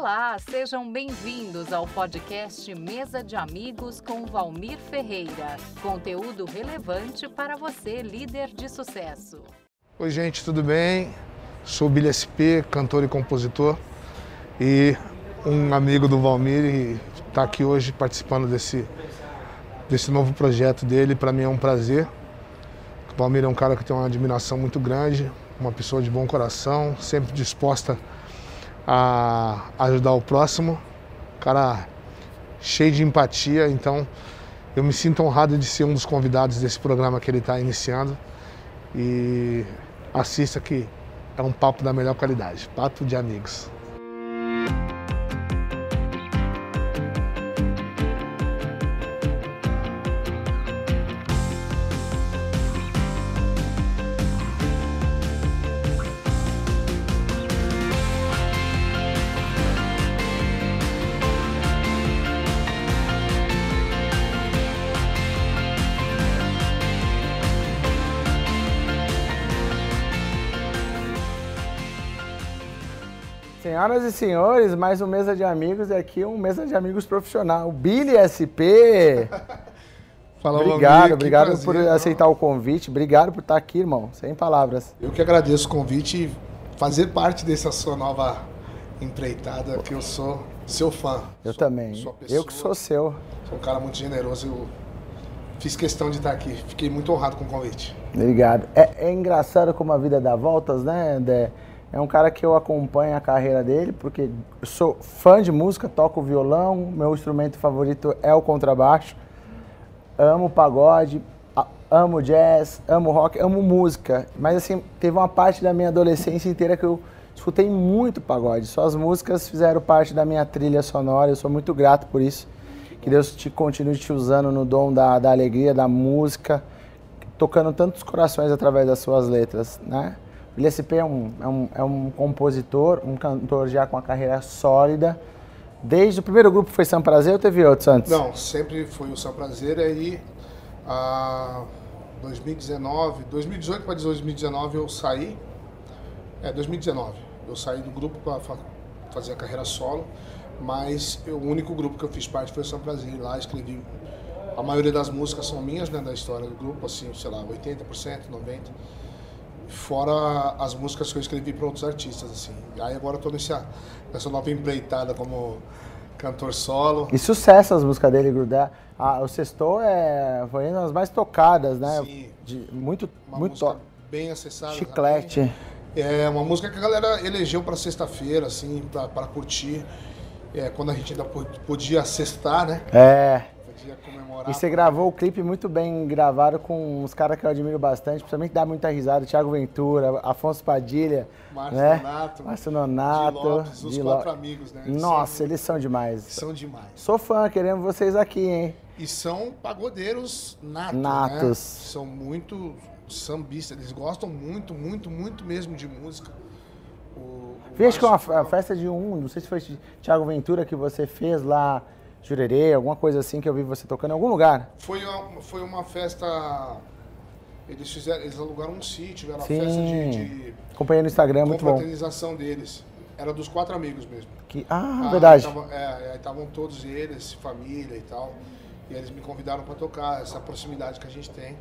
Olá, sejam bem-vindos ao podcast Mesa de Amigos com Valmir Ferreira. Conteúdo relevante para você, líder de sucesso. Oi, gente, tudo bem? Sou Billy SP, cantor e compositor, e um amigo do Valmir e está aqui hoje participando desse, desse novo projeto dele. Para mim é um prazer. O Valmir é um cara que tem uma admiração muito grande, uma pessoa de bom coração, sempre disposta a ajudar o próximo. Cara cheio de empatia, então eu me sinto honrado de ser um dos convidados desse programa que ele está iniciando. E assista que é um papo da melhor qualidade, papo de amigos. E senhores, mais um Mesa de Amigos e aqui um Mesa de Amigos profissional. O Billy SP. Fala, obrigado, amigo, obrigado prazer, por não? aceitar o convite. Obrigado por estar aqui, irmão. Sem palavras. Eu que agradeço o convite e fazer parte dessa sua nova empreitada, que eu sou seu fã. Eu Sou- também. pessoa. Eu que sou seu. Sou um cara muito generoso. Eu fiz questão de estar aqui. Fiquei muito honrado com o convite. Obrigado. É, é engraçado como a vida dá voltas, né, Dé? É um cara que eu acompanho a carreira dele, porque sou fã de música, toco violão, meu instrumento favorito é o contrabaixo. Amo pagode, amo jazz, amo rock, amo música. Mas assim, teve uma parte da minha adolescência inteira que eu escutei muito pagode. Suas músicas fizeram parte da minha trilha sonora, eu sou muito grato por isso. Que Deus te continue te usando no dom da, da alegria, da música, tocando tantos corações através das suas letras, né? LSP é um, é, um, é um compositor, um cantor já com a carreira sólida. Desde o primeiro grupo foi São Prazer ou teve outros antes? Não, sempre foi o seu prazer. Aí, a 2019, 2018 para 2019 eu saí. É, 2019. Eu saí do grupo para fazer a carreira solo. Mas o único grupo que eu fiz parte foi o São Prazer. Lá escrevi. A maioria das músicas são minhas, né, da história do grupo, assim, sei lá, 80%, 90%. Fora as músicas que eu escrevi para outros artistas, assim. Aí agora eu tô nessa, nessa nova empreitada como cantor solo. E sucesso as músicas dele, Grudar. Ah, o Sextou é, foi uma das mais tocadas, né? Sim. De, muito, Uma muito música to- bem acessada. chiclete. também. É uma música que a galera elegeu para sexta-feira, assim, para curtir. É, quando a gente ainda po- podia sextar, né? É. Podia comemorar. E você gravou o clipe muito bem gravado com uns caras que eu admiro bastante, principalmente dá muita risada, Thiago Ventura, Afonso Padilha, Márcio né? Donato, Márcio Nonato, Lopes, os quatro amigos, né? Eles Nossa, são, eles são demais. são demais. Sou fã, queremos vocês aqui, hein? E são pagodeiros natos, Natos. né? São muito sambistas, eles gostam muito, muito, muito mesmo de música. O, o Vi, acho que uma Márcio- fe- a festa de um, não sei se foi Thiago Ventura que você fez lá, Jurerê, alguma coisa assim que eu vi você tocando em algum lugar. Foi uma, foi uma festa. Eles fizeram, eles alugaram um sítio, era Sim. festa de, de Acompanhei no Instagram, muito bom. confraternização deles. Era dos quatro amigos mesmo. Que, ah, Ah, verdade. tava- é, aí estavam todos eles, família e tal. E eles me convidaram para tocar, essa proximidade que a gente tem.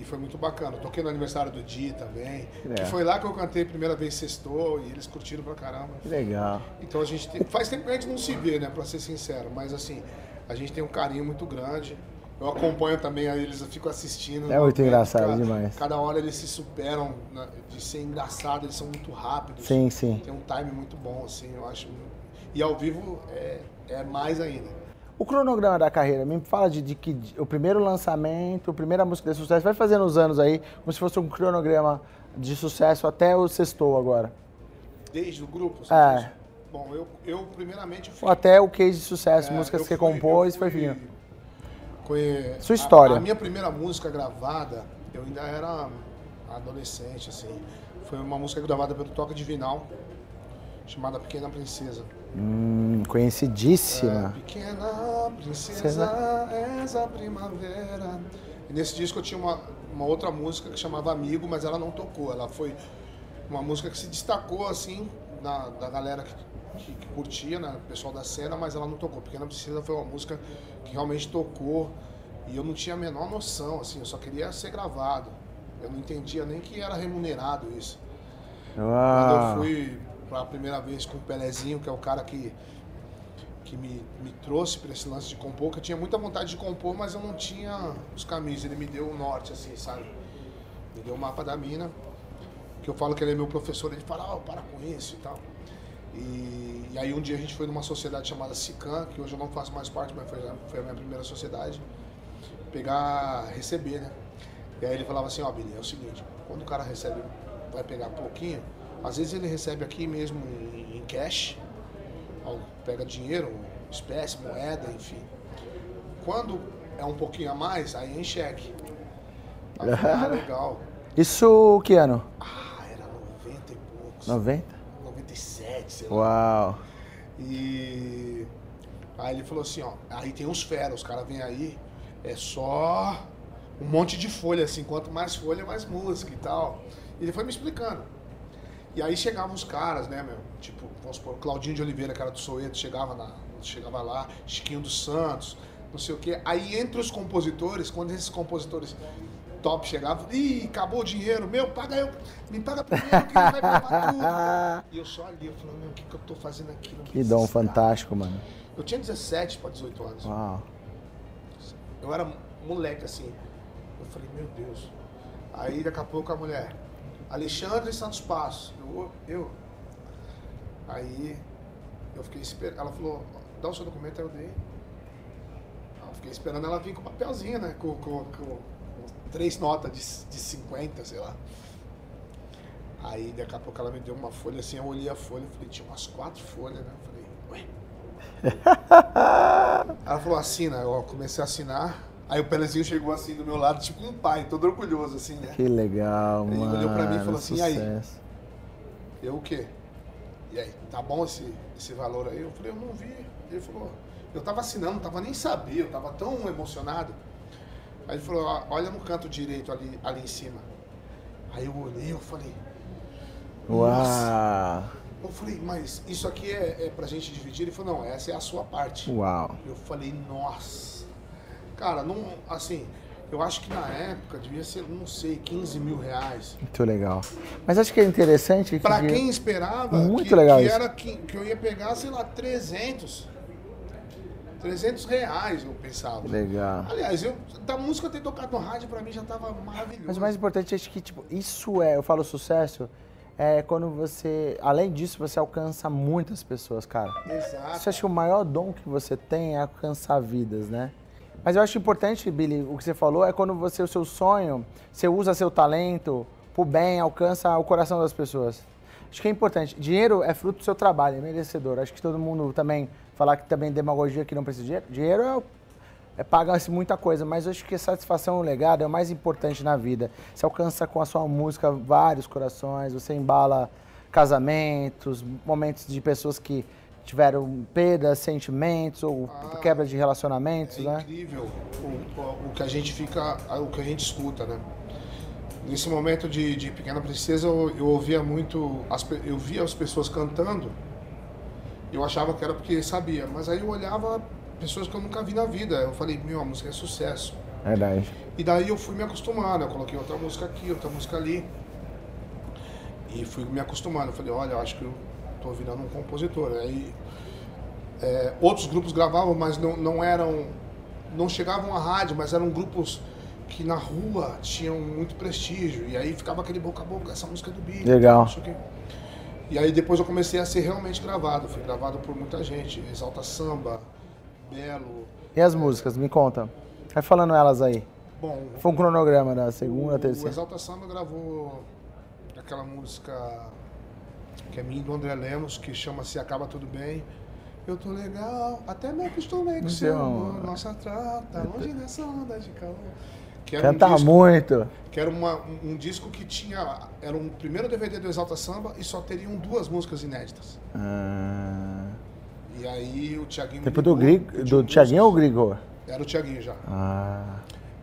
E foi muito bacana. Toquei no aniversário do Di também. É. Que foi lá que eu cantei a primeira vez sextou e eles curtiram pra caramba. Que legal. Então a gente tem, faz tempo que a gente não se vê, né, pra ser sincero, mas assim, a gente tem um carinho muito grande. Eu acompanho também eles, eu fico assistindo. É muito né, engraçado cada, demais. Cada hora eles se superam né, de ser engraçado, eles são muito rápidos. Sim, sim. Tem um time muito bom, assim, eu acho. E ao vivo é, é mais ainda. O cronograma da carreira, me fala de, de que de- o primeiro lançamento, a primeira música de sucesso, vai fazendo os anos aí, como se fosse um cronograma de sucesso até o sextou agora. Desde o grupo, É. diz? Bom, eu, eu primeiramente fui. Até o case de sucesso, é, músicas que fui- compôs, foi vindo. Sua história. A, a minha primeira música gravada, eu ainda era adolescente, assim. Foi uma música gravada pelo Toca Divinal, chamada Pequena Princesa. Hum, É, conhecidíssima. pequena princesa, és a primavera. E nesse disco eu tinha uma, uma outra música que chamava Amigo, mas ela não tocou. Ela foi uma música que se destacou, assim, na, da galera que que, que curtia, né? O pessoal da cena, mas ela não tocou. Pequena Princesa foi uma música que realmente tocou e eu não tinha a menor noção, assim, eu só queria ser gravado. Eu não entendia nem que era remunerado isso. Quando eu fui pela primeira vez com o Pelezinho, que é o cara que, que me, me trouxe para esse lance de compor, que eu tinha muita vontade de compor, mas eu não tinha os caminhos. Ele me deu o norte, assim, sabe? Me deu o mapa da mina, que eu falo que ele é meu professor, ele fala, oh, para com isso e tal. E, e, aí um dia a gente foi numa sociedade chamada SICAM, que hoje eu não faço mais parte, mas foi, foi a minha primeira sociedade, pegar, receber, né? E aí ele falava assim, ó, oh, Billy, é o seguinte, quando o cara recebe, vai pegar pouquinho, às vezes ele recebe aqui mesmo em, cash, pega dinheiro, espécie, moeda, enfim. Quando é um pouquinho a mais, aí é em cheque. ah, legal. Isso que ano? Ah, era 90 e poucos. 90? 97, sei lá. Uau. E aí ele falou assim, ó, aí tem uns feras, os caras vêm aí, é só um monte de folha, assim, quanto mais folha, mais música e tal. E ele foi me explicando. E aí chegavam os caras, né, meu? Tipo, vamos supor, Claudinho de Oliveira, cara do Soeto, chegava, na, chegava lá, Chiquinho dos Santos, não sei o quê. Aí entre os compositores, quando esses compositores top chegavam, ih, acabou o dinheiro, meu, paga eu, me paga primeiro que ele vai pagar tudo. e eu só ali, eu falei, meu, o que, que eu tô fazendo aqui? Não que dom fantástico, mano. Eu tinha 17 para 18 anos. Uau. Eu era moleque, assim. Eu falei, meu Deus. Aí daqui a pouco a mulher, Alexandre Santos Passos. Eu, eu. Aí eu fiquei esperando. Ela falou, dá o seu documento, aí eu dei. Eu fiquei esperando ela vir com papelzinho, né? Com, com, com três notas de, de 50, sei lá. Aí daqui a pouco ela me deu uma folha assim, eu olhei a folha, falei, tinha umas quatro folhas, né? Eu falei, ué. ela falou, assina, eu comecei a assinar. Aí o Pelezinho chegou assim do meu lado, tipo um pai, todo orgulhoso, assim, né? Que legal, Ele mano. Ele olhou pra mim e falou assim, sucesso. e aí? Eu o quê? E aí, tá bom esse, esse valor aí? Eu falei, eu não vi. Ele falou, eu tava assinando, não tava nem sabia, eu tava tão emocionado. Aí ele falou, olha no canto direito ali, ali em cima. Aí eu olhei, eu falei, Uau! Eu falei, mas isso aqui é, é pra gente dividir? Ele falou, não, essa é a sua parte. Uau! Eu falei, nossa. Cara, não, assim, eu acho que na época devia ser, não sei, 15 mil reais. Muito legal. Mas acho que é interessante que... Pra quem esperava Muito que, legal que era que, que eu ia pegar, sei lá, 300. 300 reais, eu pensava. Legal. Aliás, eu, da música ter tocado no rádio, pra mim já tava maravilhoso. Mas o mais importante é que, tipo, isso é, eu falo sucesso, é quando você, além disso, você alcança muitas pessoas, cara. Exato. Você acha que o maior dom que você tem é alcançar vidas, né? Mas eu acho importante, Billy, o que você falou é quando você, o seu sonho, você usa seu talento pro bem, alcança o coração das pessoas. Acho que é importante. Dinheiro é fruto do seu trabalho, é merecedor. Acho que todo mundo também falar que também demagogia que não precisa de dinheiro. Dinheiro é, é paga-se muita coisa, mas acho que satisfação e o legado é o mais importante na vida. Você alcança com a sua música vários corações, você embala casamentos, momentos de pessoas que tiveram perdas, sentimentos ou Ah, quebra de relacionamentos, É né? incrível o, o, que a gente fica, o que a gente escuta, né? Nesse momento de, de Pequena Princesa, eu, eu ouvia muito, as, eu via as pessoas cantando, eu achava que era porque sabia, mas aí eu olhava pessoas que eu nunca vi na vida, eu falei, meu, a música é sucesso. Verdade. E daí eu fui me acostumando, eu coloquei outra música aqui, outra música ali. E fui me acostumando. Eu falei, olha, eu acho que eu tô virando um compositor. Aí é, outros grupos gravavam, mas não, não eram. não chegavam à rádio, mas eram grupos que na rua tinham muito prestígio. E aí ficava aquele boca a boca, essa música é do Billy. Legal. E aí depois eu comecei a ser realmente gravado. Fui gravado por muita gente. Exalta Samba, Belo. E as músicas, me conta. Vai falando elas aí. Bom, Foi um cronograma da segunda, o, terceira. O Exalta Samba gravou aquela música que é minha do André Lemos, que chama-se Acaba Tudo Bem. Eu tô legal, até me acostumei com seu amor, nossa trata, tá longe dessa onda de calor. Que era Canta um disco, muito. que era uma, um, um disco que tinha, era um primeiro DVD do Exalta Samba e só teriam duas músicas inéditas. Ah, E aí o Thiaguinho... me tempo do, ligou, Grig, pediu do Thiaguinho ou. Grigor? Era o Thiaguinho já. Ah,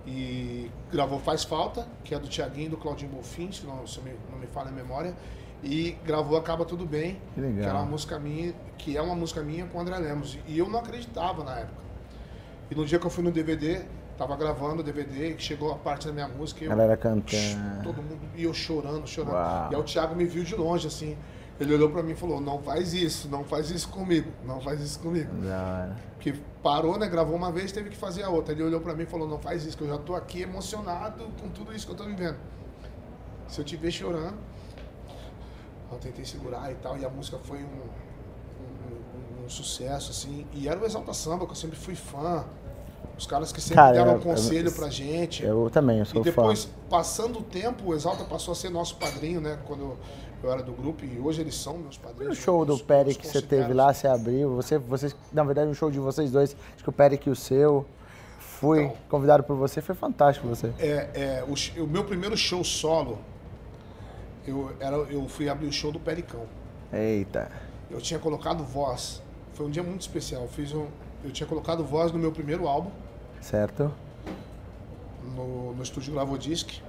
e gravou Faz Falta, que é do Tiaguinho e do Claudinho Bolfin, se não, se me- não me falha a memória, e gravou Acaba Tudo Bem, Que legal. que era uma música minha, que é uma música minha com o André Lemos. E eu não acreditava na época. E no dia que eu fui no DVD, tava gravando o DVD, que chegou a parte da minha música, e eu, Galera cantando. todo mundo, e eu chorando, chorando. Uau. E aí o Thiago me viu de longe, assim. Ele olhou pra mim e falou, não faz isso, não faz isso comigo, não faz isso comigo. Porque parou, né? Gravou uma vez, teve que fazer a outra. Ele olhou pra mim e falou, não faz isso, que eu já tô aqui emocionado com tudo isso que eu tô vivendo. Se eu te ver chorando, eu tentei segurar e tal, e a música foi um, um- um- um sucesso, assim. E era o Exalta Samba, que eu sempre fui fã. Os caras que sempre Cara, deram eu- eu- conselho pra gente. Eu também, eu E sou depois, fã. passando o tempo, o Exalta passou a ser nosso padrinho, né? Quando eu, eu era do grupo, e hoje eles são meus E padrinhos. o show do os que você teve lá, você abriu, você, vocês, na verdade, um show de vocês dois, acho que o Peri e o seu, fui Então. convidado por você, foi fantástico você. É, é, o, o meu primeiro show solo, eu, era, eu fui abrir o show do Pericão. Eita. Eu tinha colocado voz. Foi um dia muito especial. Eu, fiz um, eu tinha colocado voz no meu primeiro álbum, Certo? no, no estúdio Gravodisc,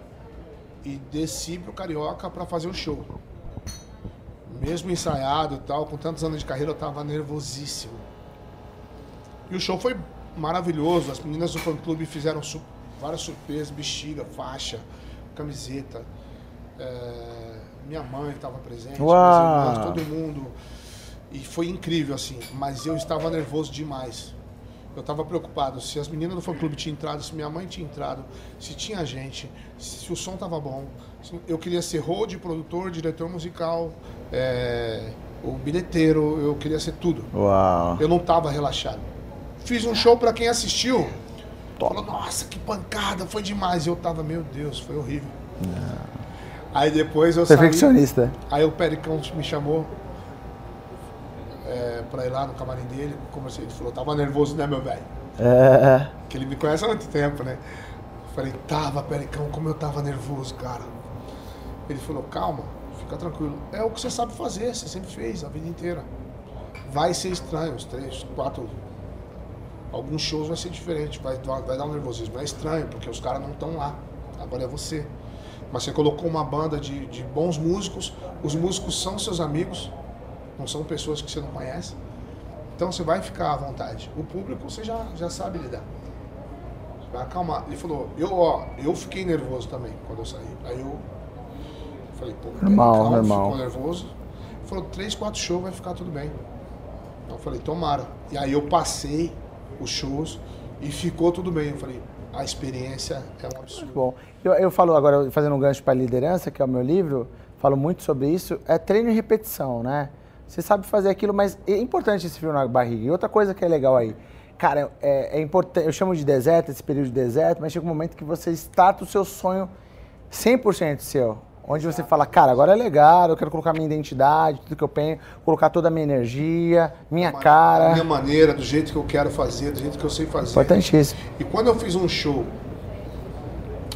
e desci pro Carioca para fazer o show. Mesmo ensaiado e tal, com tantos anos de carreira, eu tava nervosíssimo. E o show foi maravilhoso. As meninas do fã clube fizeram su- várias surpresas, bexiga, faixa, camiseta. É, minha mãe estava presente, irmãs, todo mundo. E foi incrível, assim. Mas eu estava nervoso demais. Eu estava preocupado se as meninas do fã clube tinham entrado, se minha mãe tinha entrado, se tinha gente, se o som tava bom. Eu queria ser road, produtor, diretor musical, é, o bilheteiro, eu queria ser tudo. Uau. Eu não tava relaxado. Fiz um show pra quem assistiu. Falou, nossa, que pancada, foi demais. E eu tava, meu Deus, foi horrível. Aí depois eu saí. Perfeccionista. Aí o Pericão me chamou é, pra ir lá no camarim dele. Conversei, ele falou, tava nervoso, né, meu velho? É, Que ele me conhece há muito tempo, né? Eu falei, tava, Pericão, como eu tava nervoso, cara. Ele falou, calma, fica tranquilo. É o que você sabe fazer, você sempre fez a vida inteira. Vai ser estranho, os três, quatro. Alguns shows vai ser diferente, vai, vai dar um nervosismo. É estranho, porque os caras não estão lá. Agora é você. Mas você colocou uma banda de, de bons músicos, os músicos são seus amigos, não são pessoas que você não conhece. Então você vai ficar à vontade. O público você já, já sabe lidar. Você vai acalmar. Ele falou, eu, ó, eu fiquei nervoso também quando eu saí. Aí eu falei, pô, Normal, calma, normal. ficou nervoso. Ele falou, três, quatro shows vai ficar tudo bem. Então eu falei, tomara. E aí eu passei os shows e ficou tudo bem. Eu falei, a experiência é um absurdo. Bom, eu, eu falo agora, fazendo um gancho para liderança, que é o meu livro, falo muito sobre isso, é treino e repetição, né? Você sabe fazer aquilo, mas é importante esse frio na barriga. E outra coisa que é legal aí, cara, é, é importante, eu chamo de deserto, esse período de deserto, mas chega um momento que você starta o seu sonho 100% seu. Onde você fala, cara, agora é legal, eu quero colocar minha identidade, tudo que eu penho, colocar toda a minha energia, minha Da cara. minha maneira, do jeito que eu quero fazer, do jeito que eu sei fazer. Importantíssimo. E quando eu fiz um show,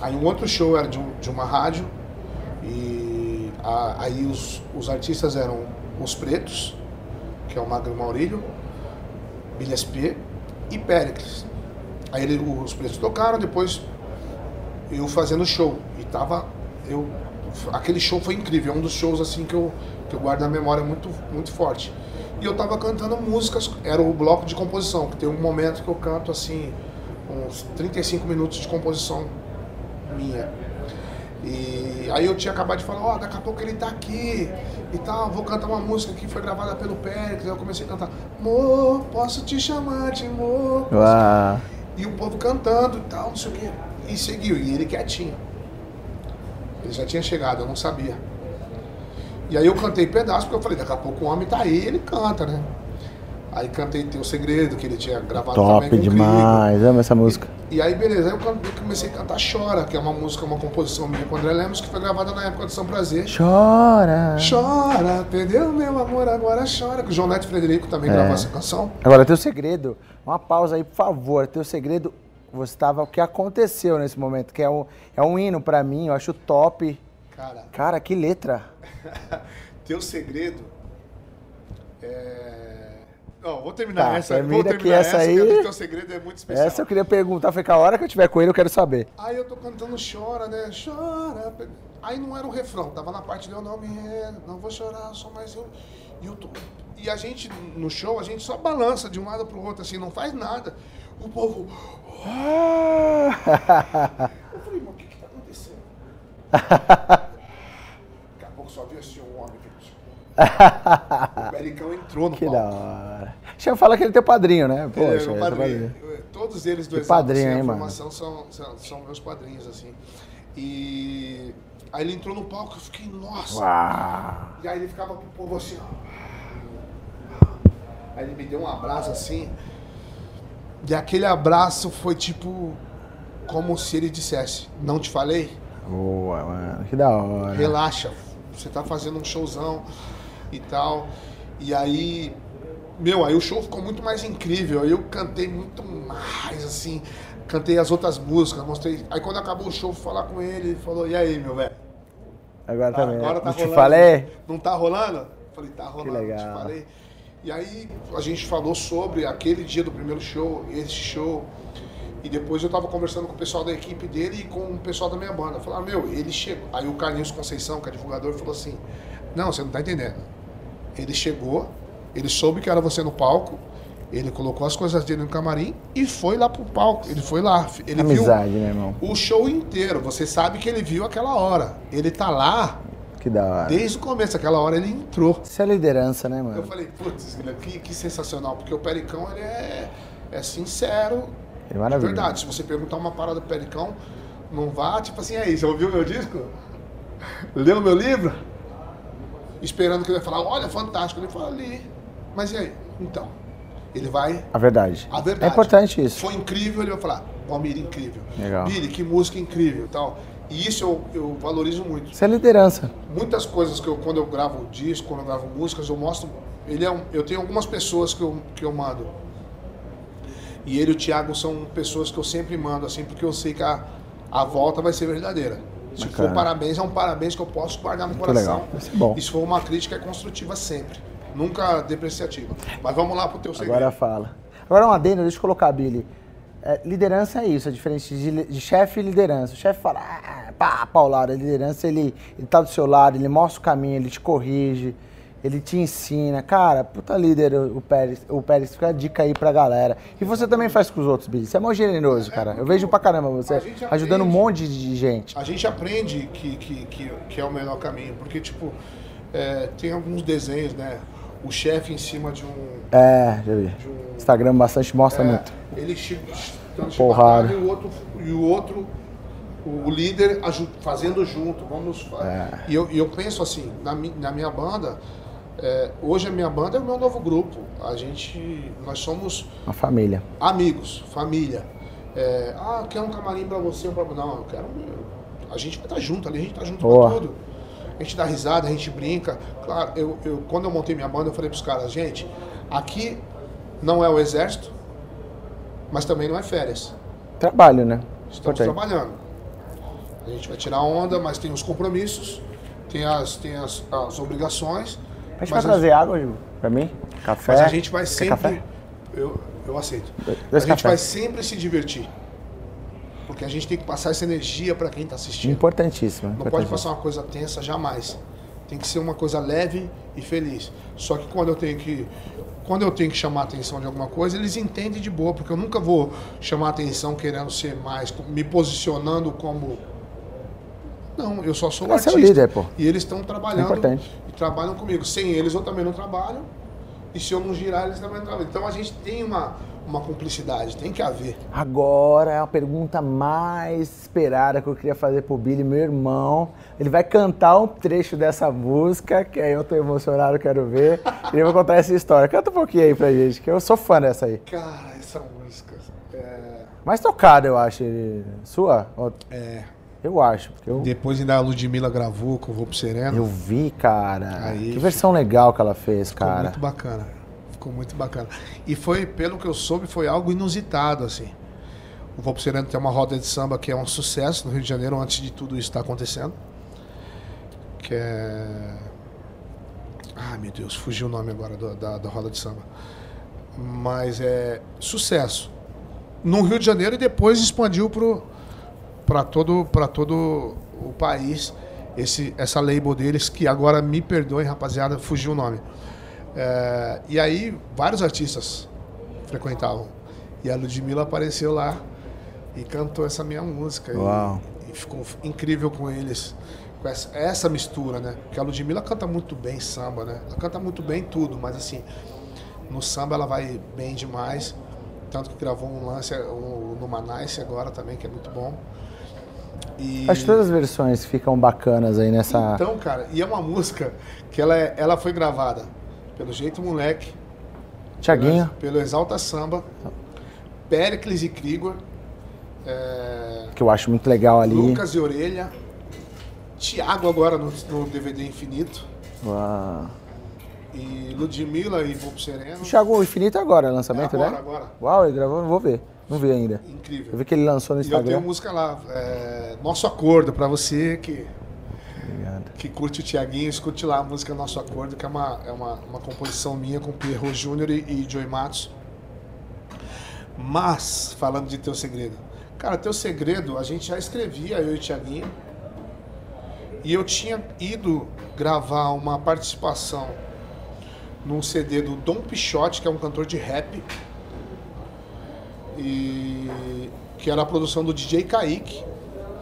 aí um outro show era de, um- de uma rádio, e a- aí os, os artistas eram os Pretos, que é o Magro Maurílio, Billy SP e Péricles. Aí ele- os Pretos tocaram, depois eu fazendo show. E tava. Eu, aquele show foi incrível, é um dos shows assim que eu, que eu guardo na memória muito, muito forte. E eu tava cantando músicas, era o bloco de composição, que tem um momento que eu canto assim, uns 35 minutos de composição minha. E aí eu tinha acabado de falar, ó, daqui a pouco ele tá aqui e tal, vou cantar uma música que foi gravada pelo Péricles, aí eu comecei a cantar, amor, posso te chamar de Uau. e o povo cantando e tal, não sei o quê. E seguiu, e ele quietinho. Ele já tinha chegado, eu não sabia. E aí eu cantei pedaço, porque eu falei, daqui a pouco o homem tá aí, ele canta, né? Aí cantei Teu Segredo, que ele tinha gravado também Top com o Crigo. demais, amo essa música. E aí, beleza, aí eu eu comecei a cantar Chora, que é uma música, uma composição minha com o André Lemos, que foi gravada na época de São Prazer. Chora. Chora, perdeu meu amor, agora chora. Que o João Neto Frederico também É. gravou essa canção. Agora, teu segredo, uma pausa aí, por favor. Teu segredo, você estava, o que aconteceu nesse momento, que é um, é um hino pra mim, eu acho top. Cara, Cara, que letra. Teu segredo é. Ó, vou terminar Tá, essa. termina vou que terminar essa essa, aí- que o teu segredo é muito especial. Essa eu queria perguntar, foi que a hora que eu tiver com ele eu quero saber. Aí eu tô cantando Chora, né? Chora. Aí não era o refrão, tava na parte de eu não me rendo, não vou chorar, só mais um. E, eu tô... e a gente, no show, a gente só balança de um lado pro outro, assim, não faz nada. O povo. Eu falei, mas o que que tá acontecendo? Daqui a pouco só vi assim um homem que. O Pericão entrou no Que palco. da hora. Deixa eu falar que ele é teu padrinho, né? Ele é meu é padrinho. Todos eles do Que padrinho, assim, hein, formação são, são, são meus padrinhos, assim. E aí ele entrou no palco, eu fiquei, nossa. Uau. E aí ele ficava com o povo assim, ó. Aí ele me deu um abraço assim. E aquele abraço foi tipo como se ele dissesse, não te falei? Boa, mano. Que da hora. relaxa, você tá fazendo um showzão e tal. E aí, meu, aí o show ficou muito mais incrível. Aí eu cantei muito mais, assim, cantei as outras músicas, mostrei. Aí quando acabou o show, fui falar com ele, ele falou, e aí, meu velho? Agora também. Agora tá Não te rolando. falei? Não tá rolando? Falei, tá rolando, legal. te falei. E aí a gente falou sobre aquele dia do primeiro show, esse show. E depois eu tava conversando com o pessoal da equipe dele e com o pessoal da minha banda. Falaram, meu, ele chegou. Aí o Carlinhos Conceição, que é divulgador, falou assim: Não, você não tá entendendo. Ele chegou, ele soube que era você no palco, ele colocou as coisas dele no camarim e foi lá pro palco. Ele foi lá. Ele Amizade, viu né, irmão? o show inteiro. Você sabe que ele viu aquela hora. Ele tá lá Que da hora. desde o começo. Aquela hora ele entrou. Isso é liderança, né, Eu mano? falei, putz, que, que sensacional, porque o Pericão ele é, é sincero. É maravilhoso. verdade, se você perguntar uma parada pro Pericão, não vá, tipo assim, aí, você ouviu meu disco? Leu meu livro? Esperando que ele ia falar, olha, fantástico. Ele fala ali. Mas e aí? Então, ele vai. A verdade. A verdade. É importante isso. Foi incrível, ele vai falar, Palmeiras incrível. Legal. Billy, que música incrível e tal. E isso eu, eu valorizo muito Isso é liderança. muitas coisas que eu, quando eu gravo disco, quando eu gravo músicas, eu mostro. Ele é um, eu tenho algumas pessoas que eu, que eu mando. E ele e o Thiago são pessoas que eu sempre mando, assim, porque eu sei que a, a volta vai ser verdadeira. Se Bacana. for parabéns, é um parabéns que eu posso guardar no Muito coração. legal. Isso é bom. E se for uma crítica, é construtiva sempre. Nunca depreciativa. Mas vamos lá pro teu segredo. Agora fala. Agora um adendo, deixa eu colocar, Billy. É, liderança é isso, é diferente de, de chefe e liderança. O chefe fala, ah, pá, paulada. A liderança, ele, ele tá do seu lado, ele mostra o caminho, ele te corrige, ele te ensina. Cara, puta líder o Pérez. O Pérez, fica a dica aí pra galera. E você também faz com os outros, Billy. Você é mó generoso, cara. Eu vejo pra caramba você A gente ajudando um aprende. monte de gente. A gente aprende que, que, que, que é o melhor caminho, porque, tipo, é, tem alguns desenhos, né? O chefe em cima de um. É, já vi. Um Instagram bastante mostra é, muito. Ele chi- dando Porrada. e o outro, e o, outro o líder fazendo junto. Vamos. É. E, eu, eu penso assim, na, na minha banda, é, hoje a minha banda é o meu novo grupo. A gente. Nós somos Uma família. amigos, família. É, ah, quer um camarim pra você, um. Não, eu quero. A gente vai estar junto ali, a gente tá junto Boa. pra tudo. A gente dá risada, a gente brinca. Claro, eu, eu, quando eu montei minha banda, eu falei pros caras, gente, aqui não é o exército, mas também não é férias. Trabalho, né? Estamos Importante. trabalhando. A gente vai tirar onda, mas tem os compromissos, tem as, tem as, as obrigações. A gente vai trazer água pra mim? Café? mas a gente vai sempre. Eu, eu aceito. Dois a gente vai sempre se divertir. Porque a gente tem que passar essa energia para quem está assistindo. Importantíssimo. Não pode passar uma coisa tensa jamais. Tem que ser uma coisa leve e feliz. Só que quando eu tenho que quando eu tenho que chamar a atenção de alguma coisa, eles entendem de boa, porque eu nunca vou chamar a atenção querendo ser mais, me posicionando como não, eu só sou um Você é o artista. líder, pô. E eles estão trabalhando É importante. e trabalham comigo. Sem eles eu também não trabalho. E se eu não girar, eles também não trabalham. Então a gente tem uma, uma cumplicidade, tem que haver. Agora é a pergunta mais esperada que eu queria fazer pro Billy, meu irmão. Ele vai cantar um trecho dessa música, que aí eu tô emocionado, quero ver. Ele vai contar essa história. Canta um pouquinho aí pra gente, que eu sou fã dessa aí. Cara, essa música. É, Mais tocada, eu acho. Sua? É, Eu acho. Porque eu, depois ainda a Ludmilla gravou com o Vou pro Sereno. eu vi, cara. Aí, que versão legal que ela fez, Ficou cara. muito bacana. Ficou muito bacana. E foi, pelo que eu soube, foi algo inusitado, assim. O Vou pro Sereno tem uma roda de samba que é um sucesso no Rio de Janeiro, antes de tudo isso estar acontecendo. Que é. Ah, meu Deus, fugiu o nome agora do- da, da roda de samba. Mas é sucesso. No Rio de Janeiro e depois expandiu para todo, todo o país esse, essa label deles, que agora me perdoem, rapaziada, fugiu o nome. É, e aí vários artistas frequentavam. E a Ludmilla apareceu lá e cantou essa minha música. E, e ficou incrível com eles. Com essa, essa mistura, né? Porque a Ludmilla canta muito bem samba, né? Ela canta muito bem tudo, mas assim, no samba ela vai bem demais. Tanto que gravou um lance um, no Manice agora também, que é muito bom. E... Acho que todas as versões ficam bacanas aí nessa. Então, cara, e é uma música que ela, é, ela foi gravada pelo Jeito Moleque, Tiaguinho, pelo, pelo Exalta Samba, Pericles e Krigor. É... Que eu acho muito legal ali. Lucas e Orelha. Tiago agora no, no DVD Infinito. Uau. E Ludmilla e Bobo Sereno. Thiago Infinito agora, lançamento, é agora, né? Agora, Uau, ele gravou, não vou ver. Não vi ainda. Incrível. Eu vi que ele lançou no Instagram. E eu tenho música lá, é, Nosso Acordo, pra você que, Obrigado. que curte o Tiaguinho, escute lá a música Nosso Acordo, que é uma, é uma, uma composição minha com Pierrot Júnior e, e Joey Matos. Mas, falando de Teu Segredo. Cara, Teu Segredo, a gente já escrevia, eu e o Tiaguinho. E eu tinha ido gravar uma participação num CD do Dom Pichote, que é um cantor de rap e que era a produção do DJ Kaique.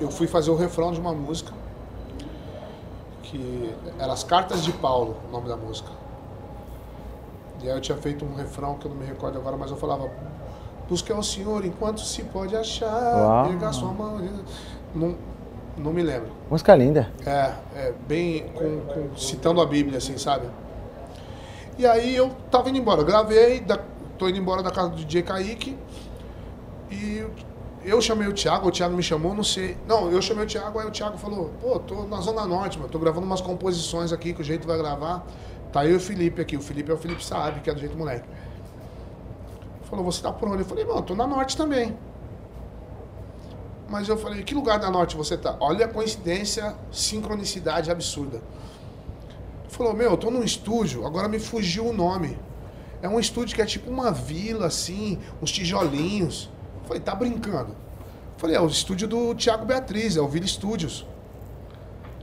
Eu fui fazer o refrão de uma música que era As Cartas de Paulo, o nome da música. E aí eu tinha feito um refrão que eu não me recordo agora, mas eu falava Busque ao Senhor enquanto se pode achar, pegar sua mão. Não, não me lembro. Música linda. É, é bem com, com, citando a Bíblia, assim, sabe? E aí eu tava indo embora, gravei, da, tô indo embora da casa do DJ Kaique. E eu chamei o Thiago, o Thiago me chamou, não sei. Não, eu chamei o Thiago, aí o Thiago falou, pô, tô na Zona Norte, mano, tô gravando umas composições aqui que o jeito vai gravar. Tá eu e o Felipe aqui. O Felipe é o Felipe Sabe, que é do jeito moleque. Falou, você tá por onde? Eu falei, mano, tô na Norte também. Mas eu falei, que lugar da Norte você tá? Olha a coincidência, sincronicidade absurda. Falou, meu, eu tô num estúdio, agora me fugiu o nome. É um estúdio que é tipo uma vila, assim, uns tijolinhos. Falei, tá brincando? Falei, é o estúdio do Thiago Beatriz, é o Vila Studios.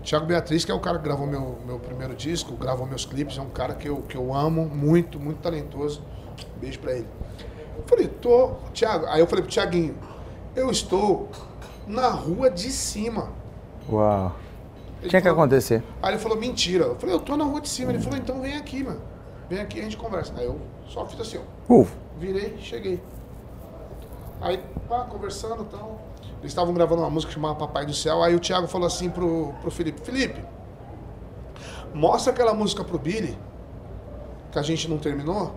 Thiago Beatriz, que é o cara que gravou meu, meu primeiro disco, gravou meus clipes, é um cara que eu, que eu amo, muito, muito talentoso. Beijo pra ele. Falei, tô, Thiago. Aí eu falei pro Thiaguinho, eu estou na rua de cima. Uau. Ele Tinha falou, que acontecer. Aí ele falou, mentira. Eu falei, eu tô na rua de cima. Ele falou, então vem aqui, mano. Vem aqui a gente conversa. Aí eu só fiz assim, ó. Uf. Virei, cheguei. Aí, pá, conversando e tal. Eles estavam gravando uma música chamada Papai do Céu. Aí o Thiago falou assim pro, pro Felipe: Felipe, mostra aquela música pro Billy, que a gente não terminou.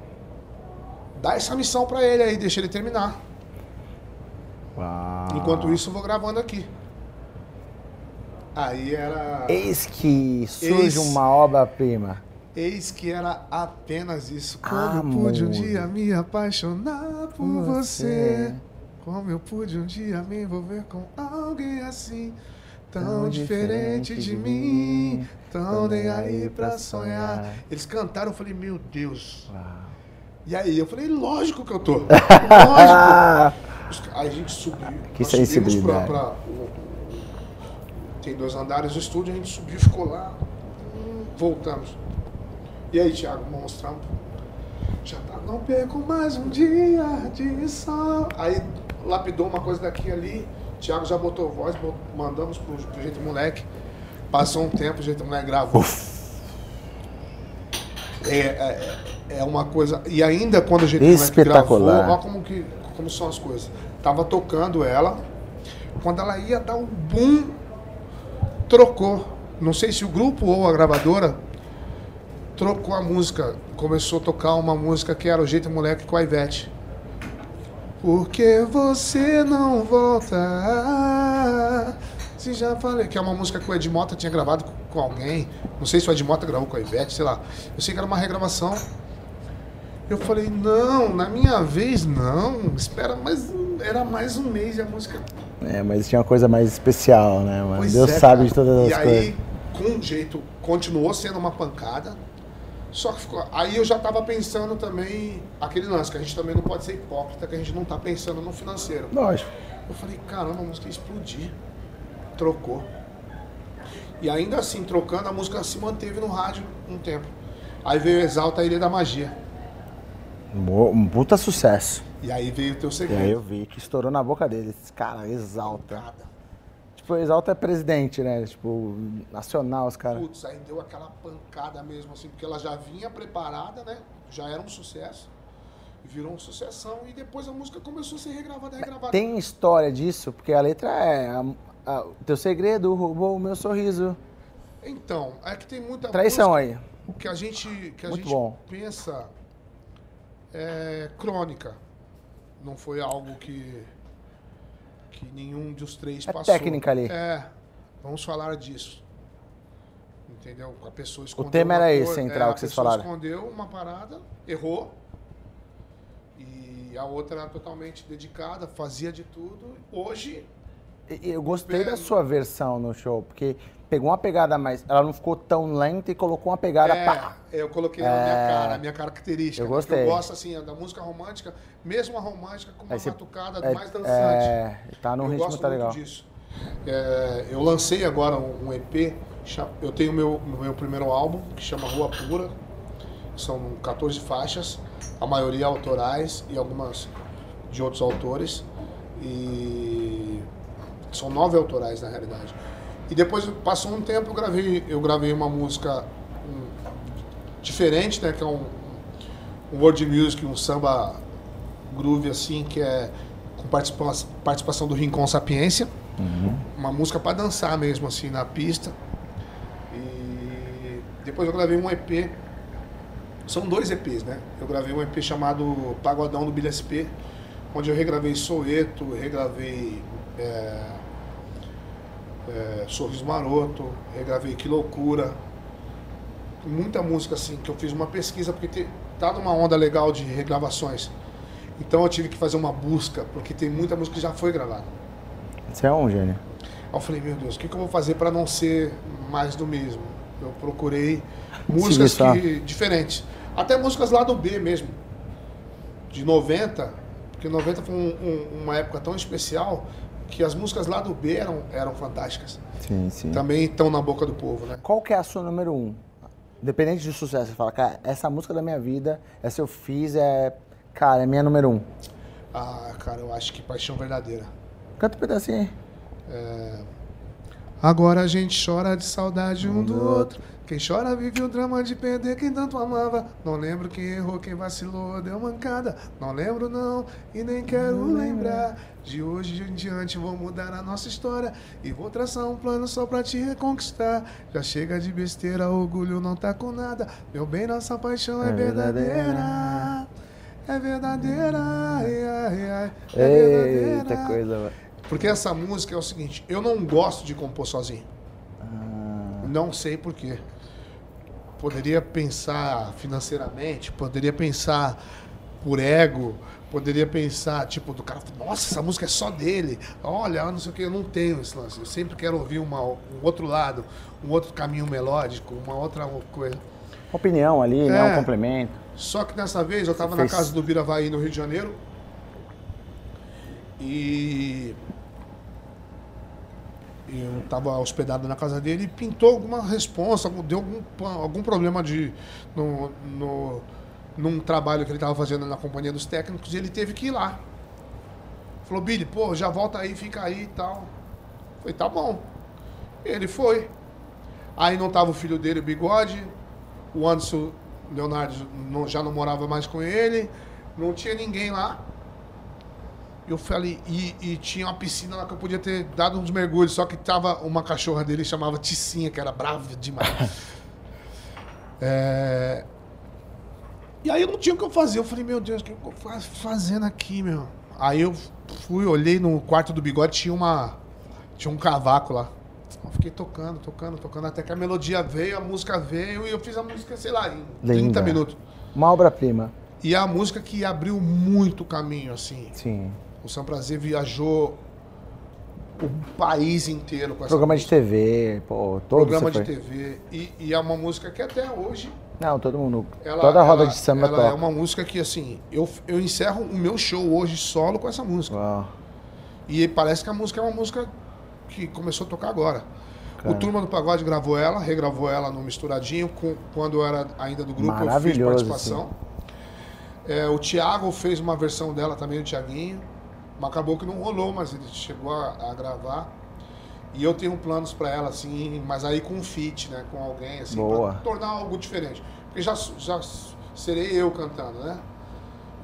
Dá essa missão pra ele aí, deixa ele terminar. Uau. Enquanto isso, eu vou gravando aqui. Aí era. Eis que surge Eis... uma obra-prima. Eis que era apenas isso. Como Amor. pude um dia me apaixonar por você. você. Como eu pude um dia me envolver com alguém assim, tão, diferente, de mim, tão nem aí pra sonhar. Eles cantaram, eu falei, meu Deus. E aí eu falei, lógico que eu tô. lógico. aí a gente subiu. Que sensibilidade. Pra, pra, tem dois andares do estúdio, a gente subiu, ficou lá, voltamos. E aí, Thiago, monstrão? Já tá, não perco mais um dia de sol. Aí lapidou uma coisa daqui ali. Thiago já botou voz, mandamos pro, pro Jeito Moleque. Passou um tempo, o Jeito Moleque gravou. É, é, é, uma coisa. E ainda quando o Jeito Moleque gravou, olha como, que, como são as coisas. Tava tocando ela. Quando ela ia dar um boom, trocou. Não sei se o grupo ou a gravadora trocou a música. Começou a tocar uma música que era o Jeito Moleque com a Ivete. Porque você não volta? Se já falei. Que é uma música que o Ed Mota tinha gravado com alguém. Não sei se o Ed Mota gravou com a Ivete, sei lá. Eu sei que era uma regravação. Eu falei, não, na minha vez não. Espera, mas era mais um mês e a música. É, mas tinha uma coisa mais especial, né, mano? Deus é, sabe de todas as e coisas. E aí, com um jeito, continuou sendo uma pancada. Só que ficou, aí eu já estava pensando também aquele lance, que a gente também não pode ser hipócrita, que a gente não está pensando no financeiro. Lógico. Eu falei, caramba, a música ia explodir. Trocou. E ainda assim, trocando, a música se manteve no rádio um tempo. Aí veio Exalta a Ilha da Magia. Um puta sucesso. E aí veio o teu E segredo. aí eu vi que estourou na boca deles. Cara, exalta. Nada. Tipo, exalta é presidente, né? Tipo, nacional, os caras. Putz, aí deu aquela pancada mesmo, assim, porque ela já vinha preparada, né? Já era um sucesso. Virou uma sucessão e depois a música começou a ser regravada, regravada. Tem história disso? Porque a letra é. a- a- teu segredo roubou o meu sorriso. Então, é que tem muita Traição aí. que a gente, que a Muito gente bom. pensa é crônica. Não foi algo que, que nenhum dos três É passou. técnica ali. É, vamos falar disso. Entendeu? A pessoa escondeu tema uma era esse, central, é, que vocês A pessoa falaram. escondeu uma parada, errou. E a outra era totalmente dedicada, fazia de tudo. Hoje, Eu gostei da Pelo- sua versão no show, porque pegou uma pegada mais. Ela não ficou tão lenta e colocou uma pegada. é, pá. eu coloquei na minha É. cara, a minha característica. Eu né? Gostei. Eu gosto assim, da música romântica, mesmo a romântica com uma você- batucada É, mais dançante. é, tá num eu ritmo gosto tá muito legal. disso. É, eu lancei agora um, um EP, eu tenho meu meu primeiro álbum, que chama Rua Pura. São 14 faixas, a maioria autorais e algumas de outros autores. E são nove autorais na realidade. E depois passou um tempo, eu gravei, eu gravei uma música um, diferente, né, que é um, um world music, um samba groove assim, que é com participa participação do Rincon Sapiência. Uma música para dançar mesmo assim na pista. E depois eu gravei um EP. São dois EPs, né? Eu gravei um EP chamado Pagodão do Bilha SP, onde eu regravei Soeto, regravei é, é, Sorriso Maroto, regravei Que Loucura. Muita música assim, que eu fiz uma pesquisa, porque te, tá numa onda legal de regravações. Então eu tive que fazer uma busca, porque tem muita música que já foi gravada. Você é um gênio. Aí eu falei, meu Deus, o que, que eu vou fazer para não ser mais do mesmo? Eu procurei músicas que, diferentes. Até músicas lá do B mesmo. De 90, porque 90 foi um- um- uma época tão especial que as músicas lá do B eram, eram fantásticas. Sim, sim. Também estão na boca do povo, né? Qual que é a sua número um? Independente do sucesso, você fala, cara, essa música da minha vida, essa eu fiz, é. Cara, é minha número um. Ah, cara, eu acho que Paixão Verdadeira. Canta um pedacinho aí. Agora a gente chora de saudade um do outro. Quem chora vive o drama de perder quem tanto amava. Não lembro quem errou, quem vacilou, deu mancada. Não lembro não e nem quero lembrar. De hoje em diante vou mudar a nossa história e vou traçar um plano só pra te reconquistar. Já chega de besteira, orgulho não tá com nada. Meu bem, nossa paixão é, É verdadeira. verdadeira. É verdadeira. Ai, ai, ai. É verdadeira. Eita coisa, mano. Porque essa música é o seguinte, eu não gosto de compor sozinho. Ah, Não sei porquê. Poderia pensar financeiramente, poderia pensar por ego, poderia pensar, tipo, do cara, nossa, essa música é só dele. Olha, não sei o que, eu não tenho esse lance. Eu sempre quero ouvir uma, um outro lado, um outro caminho melódico, uma outra coisa. opinião ali, né? Um É. complemento. Só que dessa vez eu estava na fez- casa do Biravaí, no Rio de Janeiro. E. Eu estava hospedado na casa dele e pintou alguma resposta, deu algum, algum problema de. No, no, num trabalho que ele estava fazendo na companhia dos técnicos e ele teve que ir lá. Falou, Billy, pô, já volta aí, fica aí e tal. Falei, tá bom. Ele foi. Aí não tava o filho dele, o bigode. O Anderson Leonardo não- já não morava mais com ele. Não tinha ninguém lá. Eu falei, e, e tinha uma piscina lá que eu podia ter dado uns mergulhos, só que tava uma cachorra dele chamava Ticinha, que era brava demais. É, E aí eu não tinha o que eu fazer. Eu falei, meu Deus, o que eu tô faz- fazendo aqui, meu? Aí eu fui, olhei no quarto do bigode, tinha uma. Tinha um cavaco lá. Eu fiquei tocando, tocando, tocando, até que a melodia veio, a música veio, e eu fiz a música, sei lá, em 30 Linda. minutos. Uma obra-prima. E é a música que abriu muito caminho, assim. Sim. O Sam Prazer viajou o país inteiro com essa Programa de música. TV, pô, todo Programa de foi. TV. E, e é uma música que até hoje Não, todo mundo. Ela- toda a roda ela- de samba ela toca. é uma música que, assim, eu, eu encerro o meu show hoje solo com essa música. Uau. E parece que a música é uma música que começou a tocar agora. Cara. O Turma do Pagode gravou ela, regravou ela no Misturadinho, com, quando eu era ainda do grupo, eu fiz participação. É, o Thiago fez uma versão dela também, o Thiaguinho. Mas acabou que não rolou, mas ele chegou a, a gravar. E eu tenho planos pra ela, assim, mas aí com um feat, né? Com alguém, assim, Boa. pra tornar algo diferente. Porque já, já serei eu cantando, né?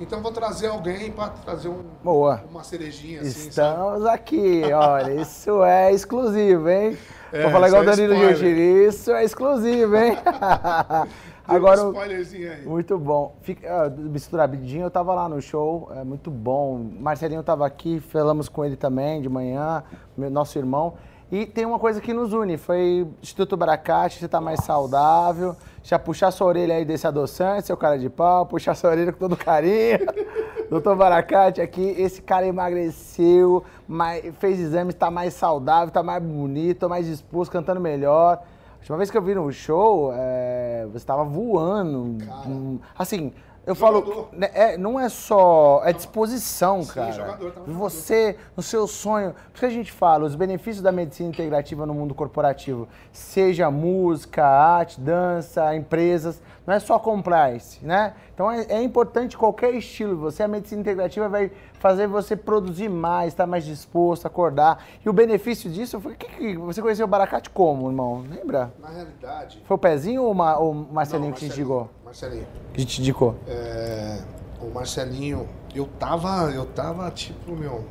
Então vou trazer alguém pra trazer um, Boa. uma cerejinha, assim, sabe? Estamos aqui, olha, isso é exclusivo, hein? É, Vou falar igual o é Danilo spoiler. Gentili, isso é exclusivo, hein? Agora, um spoilerzinho aí. muito bom. Fica, ah, Misturadinho, eu tava lá no show, é muito bom. Marcelinho tava aqui, falamos com ele também de manhã, meu- nosso irmão. E tem uma coisa que nos une, foi Instituto Baracate, você tá mais saudável, já puxar sua orelha aí desse adoçante, seu cara de pau, puxar sua orelha com todo carinho. Doutor Baracate aqui, esse cara emagreceu, mais- fez exames, tá mais saudável, tá mais bonito, mais disposto, cantando melhor. A última vez que eu vi no show, é, você tava voando. Hum, Assim, eu Jogador. falo, né, é, não é só, é disposição, Sim, cara. jogador, tava você, no seu sonho, por isso que a gente fala, os benefícios da medicina integrativa no mundo corporativo, seja música, arte, dança, empresas, não é só compliance, né? Então é, é importante qualquer estilo, você, a medicina integrativa vai fazer você produzir mais, estar mais disposto, acordar. E o benefício disso, foi que, que você conheceu o Baracate como, irmão? Lembra? Na realidade. Foi o Pezinho ou o Marcelinho Não, que te indicou? Marcelinho. Que te indicou? É, o Marcelinho, eu tava, eu tava tipo, meu.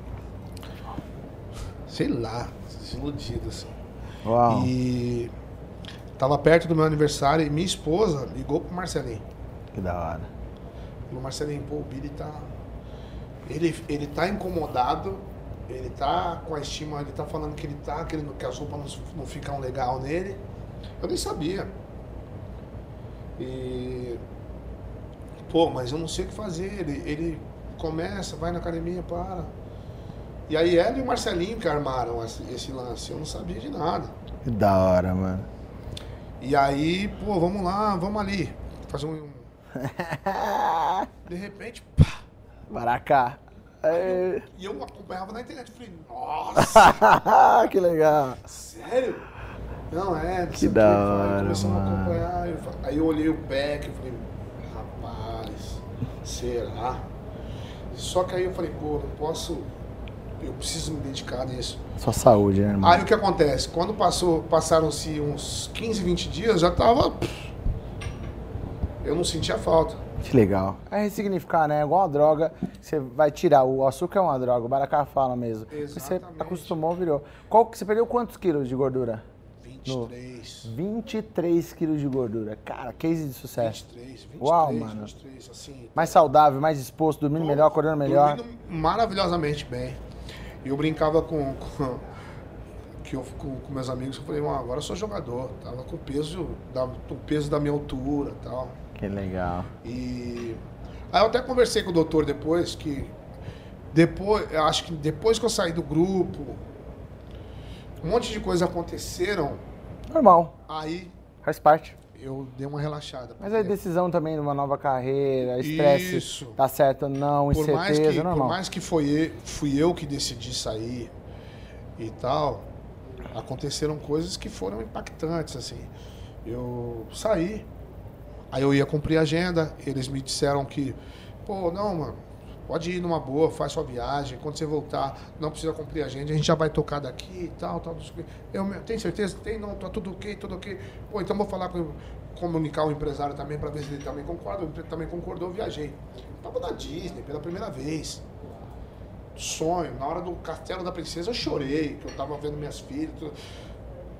Sei lá, desiludido assim. Uau. E tava perto do meu aniversário e minha esposa ligou pro Marcelinho. Que da hora. Falou, Marcelinho, pô, o Billy tá. Ele, ele tá incomodado, ele tá com a estima, ele tá falando que ele tá, que, ele, que as roupas não, não ficam legal nele. Eu nem sabia. E. Pô, mas eu não sei o que fazer. Ele, ele começa, vai na academia, para. E aí ela e o Marcelinho que armaram esse, lance. Eu não sabia de nada. Que da hora, mano. E aí, pô, vamos lá, vamos ali. Fazer um. De repente, pá. Baracá. É. E eu acompanhava na internet. Eu falei, nossa, que legal. sério? Não, é. Que da hora, Começamos a acompanhar. eu aí eu olhei o back e falei, rapaz, será? Só que aí eu falei, pô, não posso. Eu preciso me dedicar nisso. Só saúde, né, irmão? Aí o que acontece? Quando passou, passaram-se uns 15, 20 dias, já tava. Eu não sentia falta. Que legal. É ressignificar, né? É igual uma droga, você vai tirar. O açúcar é uma droga, o Baracá fala mesmo. Você Exatamente. acostumou, virou. Qual, você perdeu quantos quilos de gordura? 23. 23 quilos de gordura. Cara, case de sucesso. 23, 23, Uau, mano. 23, assim. Mais saudável, mais disposto, dormindo melhor, acordando melhor. Dormindo maravilhosamente bem. E eu brincava com, com, que eu, com, com meus amigos, eu falei, "Mano, agora eu sou jogador. Tava com o peso da, o peso da minha altura e tal. Que legal. E aí eu até conversei com o doutor depois que depois, eu acho que depois que eu saí do grupo, um monte de coisas aconteceram, Normal, aí faz parte. eu dei uma relaxada. Mas é decisão também de uma nova carreira, estresse, Isso. tá certo ou não, por mais incerteza, que, é normal. por mais que foi fui eu que decidi sair e tal, aconteceram coisas que foram impactantes, assim. Eu saí, aí eu ia cumprir a agenda, eles me disseram que, pô, não, mano, pode ir numa boa, faz sua viagem, quando você voltar, não precisa cumprir a agenda, a gente já vai tocar daqui e tal, tal. Eu, "Me- tem certeza? Tem, não, tá tudo ok, tudo ok. Pô, então vou falar com, comunicar o empresário também para ver se ele também concorda, ele também concordou, eu viajei. Tava na Disney pela primeira vez. Sonho, na hora do Castelo da Princesa eu chorei, que eu tava vendo minhas filhas, tudo.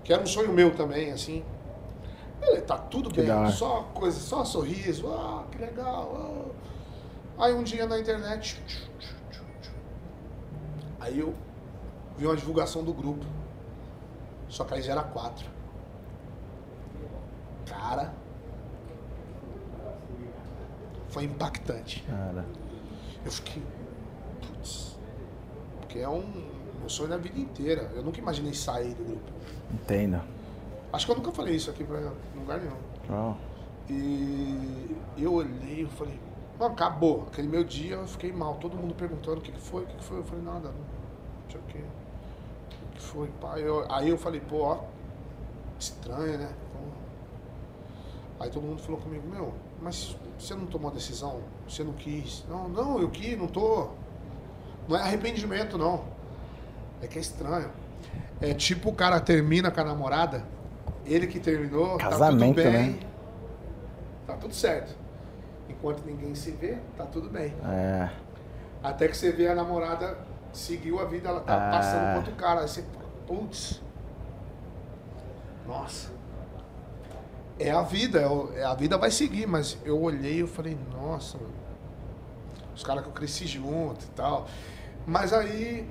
que era um sonho meu também, assim. Ele tá tudo Que bem, só coisa, só sorriso, ah, que legal. ah. Aí um dia na internet, aí eu vi uma divulgação do grupo. Só que aí já era quatro. Cara, foi impactante. Cara, Eu fiquei. Putz. Porque é um, um sonho da vida inteira. Eu nunca imaginei sair do grupo. entendo. Acho que eu nunca falei isso aqui pra lugar nenhum. Uau. E eu olhei, eu falei, mano, acabou. Aquele meu dia eu fiquei mal. Todo mundo perguntando o que, que foi, o que, que foi. Eu falei, nada, não sei o que. O que foi, pai? Eu, aí eu falei, pô, ó, estranho, né? Aí todo mundo falou comigo, meu, mas você não tomou a decisão? Você não quis? Não, não, eu quis, não tô. Não é arrependimento, não. É que é estranho. É tipo o cara termina com a namorada, ele que terminou, Casamento, tá tudo bem. né? Tá tudo certo. Enquanto ninguém se vê, tá tudo bem. É. Até que você vê a namorada seguiu a vida, ela tá Ah. passando com outro cara. Aí você putz. Nossa. É a vida, é o- é a vida vai seguir, mas eu olhei e eu falei, nossa, mano. Os caras que eu cresci junto e tal. Mas aí.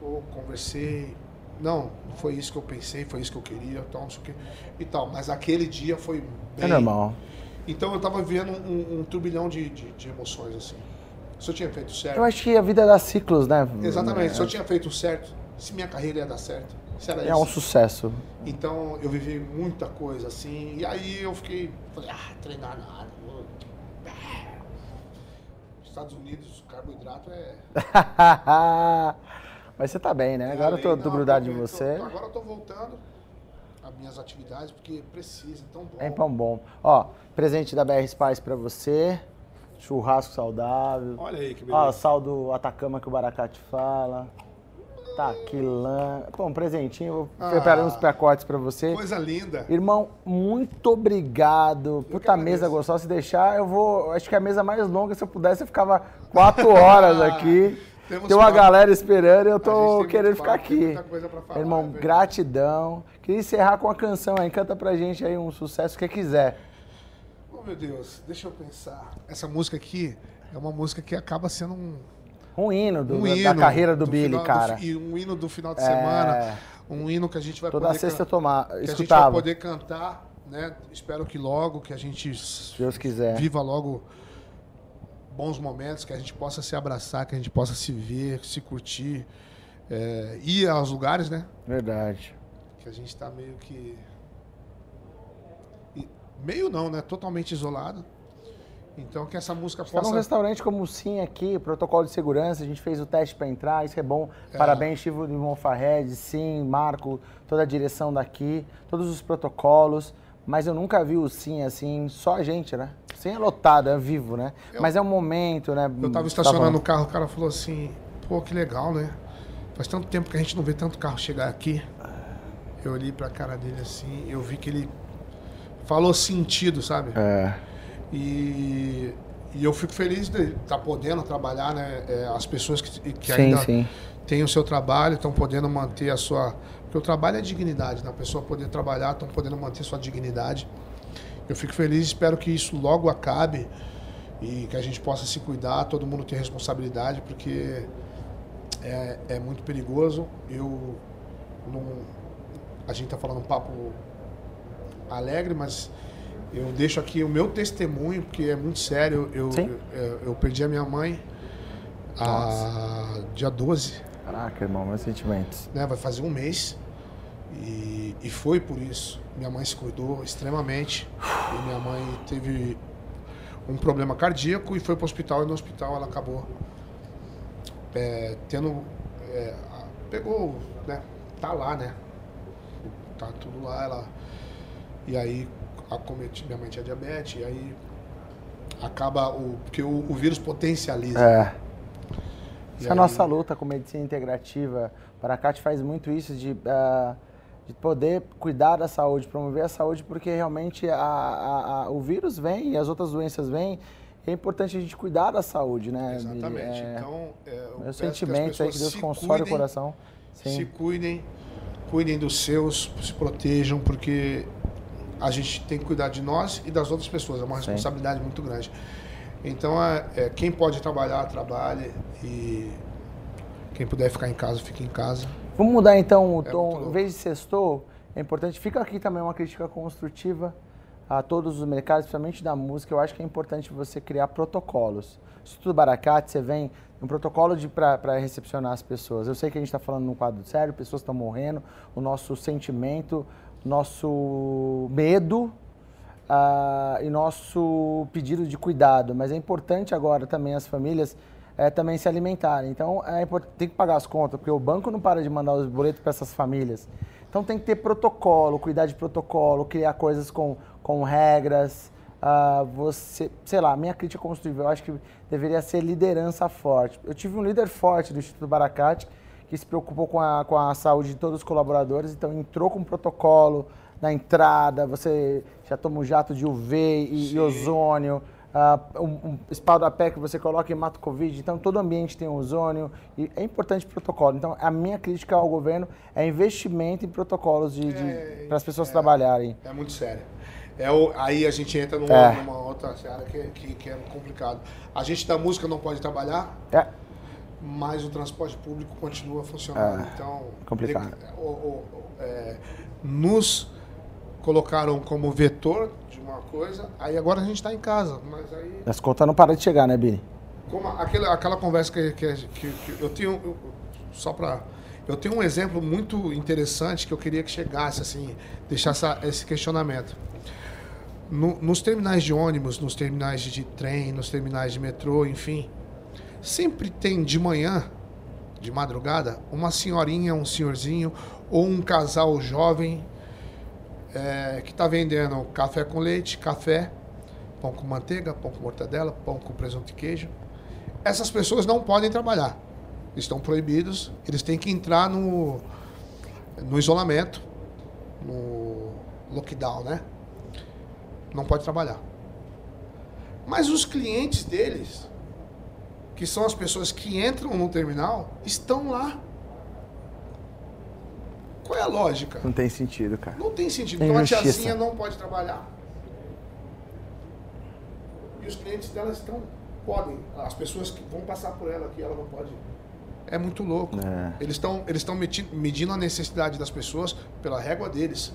Pô, conversei. Não, não foi isso que eu pensei, foi isso que eu queria, tal, não sei o quê. E tal. Mas aquele dia foi bem. É normal. Então eu tava vivendo um, um turbilhão de, de, de emoções, assim. Se eu tinha feito certo. Eu acho que a vida dá ciclos, né? Exatamente, se eu É, tinha feito certo, se minha carreira ia dar certo. Se era é isso. um sucesso. Então eu vivi muita coisa assim. E aí eu fiquei. Falei, ah, treinar nada. vou- Ah. Estados Unidos, carboidrato é. Mas você tá bem, né? é Agora eu tô, grudado em você. tô- agora eu tô voltando às minhas atividades, porque precisa, tão bom. É pão bom. Ó, presente da BR Spice pra você. Churrasco saudável. Olha aí que Ó, beleza. sal do Atacama que o Baracate fala. Taquilã. Pô, um presentinho. Vou Ah. preparar uns pacotes pra você. Coisa linda. Irmão, muito obrigado. Puta mesa gostosa. Se deixar, eu vou. Acho que é a mesa mais longa. Se eu pudesse, eu ficava quatro horas aqui. Temos Tem uma papo. galera esperando e eu tô querendo ficar papo, aqui. pra falar, é Irmão, verdade. gratidão. Queria encerrar com uma canção aí. Canta pra gente aí um sucesso que quiser. Oh meu Deus, deixa eu pensar. Essa música aqui é uma música que acaba sendo um, Um hino, do- um da- hino da carreira do, Billy, final- cara. fi- e um hino do final de É. semana. Um hino que a gente vai Toda poder sexta eu tomar, que a gente vai escutava. poder cantar, né? Espero que logo que a gente Se Deus quiser. viva logo bons momentos, que a gente possa se abraçar, que a gente possa se ver, se curtir, é, ir aos lugares, né? Verdade. Que a gente tá meio que meio não, né? Totalmente isolado. Então que essa música Tá num possa restaurante como o Sim aqui, protocolo de segurança, a gente fez o teste para entrar, isso é bom. Parabéns, Chivo de Monfarred, Sim, Marco, toda a direção daqui, todos os protocolos. Mas eu nunca vi o Sim assim, só a gente, né? Sim é lotado, é vivo, né? Eu- Mas é um momento, né? Eu tava estacionando o carro, o cara falou assim, pô, que legal, né? Faz tanto tempo que a gente não vê tanto carro chegar aqui. Eu olhei pra cara dele assim, eu vi que ele falou sentido, sabe? É, E, e eu fico feliz de estar podendo trabalhar, né? É, as pessoas que, que sim, ainda sim. têm o seu trabalho, estão podendo manter a sua. Porque o trabalho é dignidade, né? A pessoa poder trabalhar, estão podendo manter sua dignidade. Eu fico feliz, espero que isso logo acabe e que a gente possa se cuidar, todo mundo ter responsabilidade, porque é, é muito perigoso. Eu não. A gente está falando um papo alegre, mas eu deixo aqui o meu testemunho, porque é muito sério. Eu, eu, eu perdi a minha mãe a, dia 12, Caraca, irmão, meus sentimentos. né? Vai fazer um mês. E, e foi por isso. Minha mãe se cuidou extremamente. E minha mãe teve um problema cardíaco e foi para o hospital. E no hospital ela acabou é, tendo. é, pegou, né? Tá lá, né? Tá tudo lá. Ela, e aí acometi, minha mãe tinha diabetes. E aí acaba o. Porque o, o vírus potencializa. É. Essa é a aí- nossa luta com medicina integrativa. O Paracate faz muito isso de, ah, de poder cuidar da saúde, promover a saúde, porque realmente a- a- a- o vírus vem e as outras doenças vêm. É importante a gente cuidar da saúde, né? Exatamente. É, então, é, eu peço que aí, que Deus se console o cuidem, coração. Se Sim. cuidem, cuidem dos seus, se protejam, porque a gente tem que cuidar de nós e das outras pessoas. É uma Sim. responsabilidade muito grande. Então, é, é, quem pode trabalhar, trabalhe. E quem puder ficar em casa, fique em casa. Vamos mudar então o É tom. muito Em vez de sextou, é importante. Fica aqui também uma crítica construtiva a todos os mercados, principalmente da música. Eu acho que é importante você criar protocolos. Instituto Baracate, você vem um protocolo para recepcionar as pessoas. Eu sei que a gente está falando num quadro sério, pessoas estão morrendo, o nosso sentimento, nosso medo uh, e nosso pedido de cuidado. Mas é importante agora também as famílias é, também se alimentarem. Então, é tem que pagar as contas, porque o banco não para de mandar os boletos para essas famílias. Então, tem que ter protocolo, cuidar de protocolo, criar coisas com, com regras. Uh, você, sei lá, minha crítica construtiva, eu acho que deveria ser liderança forte. Eu tive um líder forte do Instituto Baracate que se preocupou com a, com a saúde de todos os colaboradores, então entrou com um protocolo na entrada, você já toma um jato de UV e, e ozônio, uh, um, um pé que você coloca e mata o Covid, então todo ambiente tem ozônio e é importante o protocolo. Então a minha crítica ao governo é investimento em protocolos de, de é, para as pessoas é, trabalharem. É muito sério. É o, aí a gente entra numa, é. numa outra área que, que, que, é complicado. A gente da música não pode trabalhar. É mas o transporte público continua funcionando. É, então, complicado. o, o, é, nos colocaram como vetor de uma coisa, aí agora a gente está em casa. Mas aí... As contas não param de chegar, né, Bini? Como aquela, aquela conversa que, que, que, que eu tenho, eu, só para... Eu tenho um exemplo muito interessante que eu queria que chegasse, assim, deixasse esse questionamento. No, nos terminais de ônibus, nos terminais de trem, nos terminais de metrô, enfim, Sempre tem de manhã, de madrugada, uma senhorinha, um senhorzinho ou um casal jovem é, que está vendendo café com leite, café, pão com manteiga, pão com mortadela, pão com presunto e queijo. Essas pessoas não podem trabalhar. Estão proibidos. Eles têm que entrar no, no isolamento, no lockdown, né? Não pode trabalhar. Mas os clientes deles que são as pessoas que entram no terminal, estão lá. Qual é a lógica? Não tem sentido, cara. Não tem sentido. Tem então a tiazinha não pode trabalhar. E os clientes dela estão. Podem. As pessoas que vão passar por ela aqui, ela não pode. É muito louco. É. Eles estão eles medindo a necessidade das pessoas pela régua deles.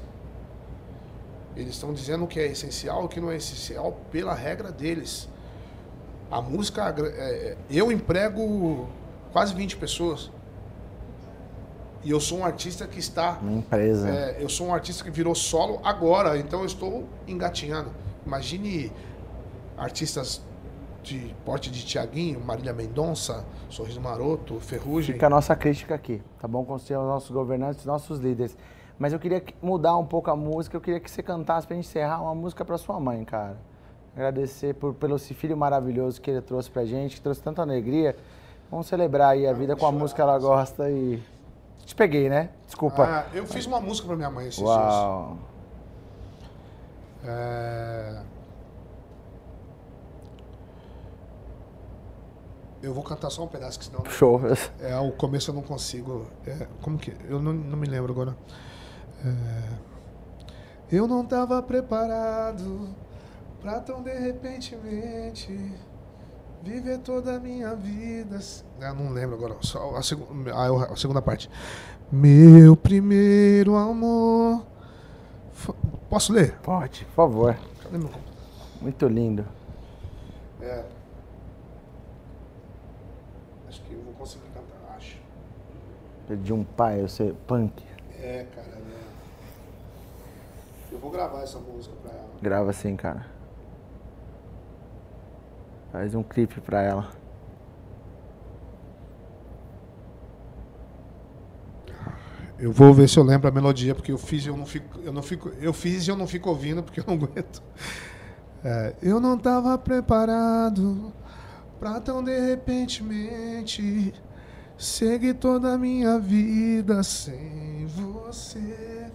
Eles estão dizendo o que é essencial e o que não é essencial pela regra deles. A música, é, é, eu emprego quase 20 pessoas. E eu sou um artista que está. Uma empresa. É, eu sou um artista que virou solo agora, então eu estou engatinhando. Imagine artistas de porte de Tiaguinho, Marília Mendonça, Sorriso Maroto, Ferrugem. Fica a nossa crítica aqui, tá bom? Com os nossos governantes, nossos líderes. Mas eu queria mudar um pouco a música, eu queria que você cantasse pra gente encerrar uma música pra sua mãe, cara. Agradecer por, pelo esse filho maravilhoso que ele trouxe pra gente, que trouxe tanta alegria. Vamos celebrar aí a vida com a música que ela gosta e. Te peguei, né? Desculpa. Ah, eu fiz uma música pra minha mãe esses Uau. dias. É... Eu vou cantar só um pedaço, que senão. Show. É, o começo eu não consigo. É, como que. Eu não, não me lembro agora. É... Eu não estava preparado Pra tão de repentemente viver toda a minha vida. Eu não lembro agora, só a, seg a, a segunda parte. Meu primeiro amor. Posso ler? Pode, por favor. Cadê meu Muito lindo. É. Acho que eu vou conseguir cantar, acho. De um pai, eu sei, punk. É, cara, é. Eu vou gravar essa música pra ela. Grava sim, cara. Faz um clipe pra ela. Eu vou ver se eu lembro a melodia, porque eu fiz e eu não fico, eu não fico, eu fiz eu não fico ouvindo porque eu não aguento. É, eu não estava preparado para tão de repentemente seguir toda a minha vida sem você.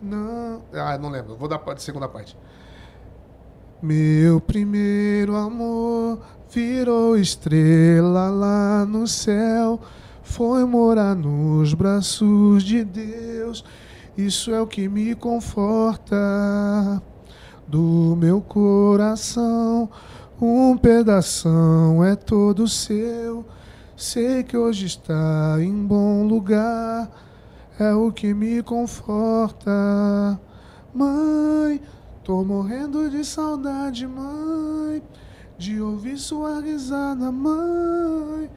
Não, ah, não lembro. Vou dar a segunda parte. Meu primeiro amor virou estrela lá no céu, foi morar nos braços de Deus. Isso é o que me conforta do meu coração. Um pedaço é todo seu. Sei que hoje está em bom lugar. É o que me conforta. Mãe, Tô morrendo de saudade, mãe, de ouvir sua risada, mãe.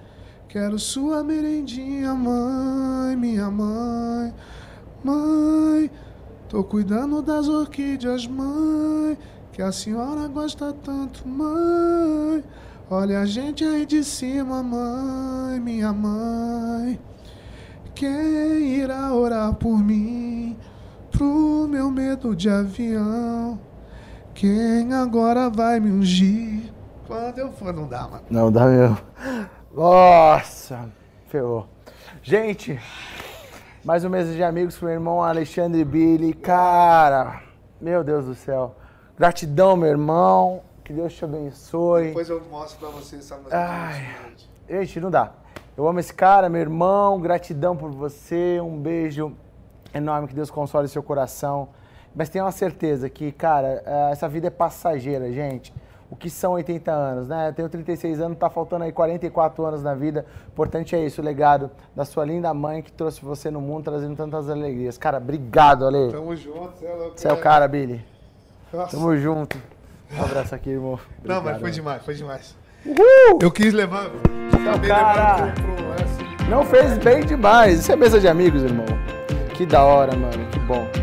Quero sua merendinha, mãe, minha mãe. Mãe, Tô cuidando das orquídeas, mãe, que a senhora gosta tanto, mãe. Olha a gente aí de cima, mãe, minha mãe. Quem irá orar por mim, pro meu medo de avião? Quem agora vai me ungir? Quando eu for, não dá, mano. Não dá mesmo. Nossa, ferrou. Gente, mais um mês de amigos com meu irmão Alexandre Billy. Cara, meu Deus do céu. Gratidão, meu irmão. Que Deus te abençoe. Depois eu mostro pra vocês essa música. Ai, gente, não dá. Eu amo esse cara, meu irmão. Gratidão por você. Um beijo enorme. Que Deus console seu coração. Mas tenha uma certeza que, cara, eh, essa vida é passageira, gente. O que são 80 anos, né? Eu tenho 36 anos, tá faltando aí 44 anos na vida. O importante é isso, o legado da sua linda mãe que trouxe você no mundo, trazendo tantas alegrias. Cara, obrigado, Ale. Tamo junto, você é louco. Você é o cara, Billy. Nossa. Tamo junto. Um abraço aqui, irmão. Não, mas Obrigado. foi demais, foi demais. Uhul! Eu quis levar. Acabei cara. levando pro, pro assim. Não fez bem demais. Isso é mesa de amigos, irmão. Que da hora, mano. Que bom.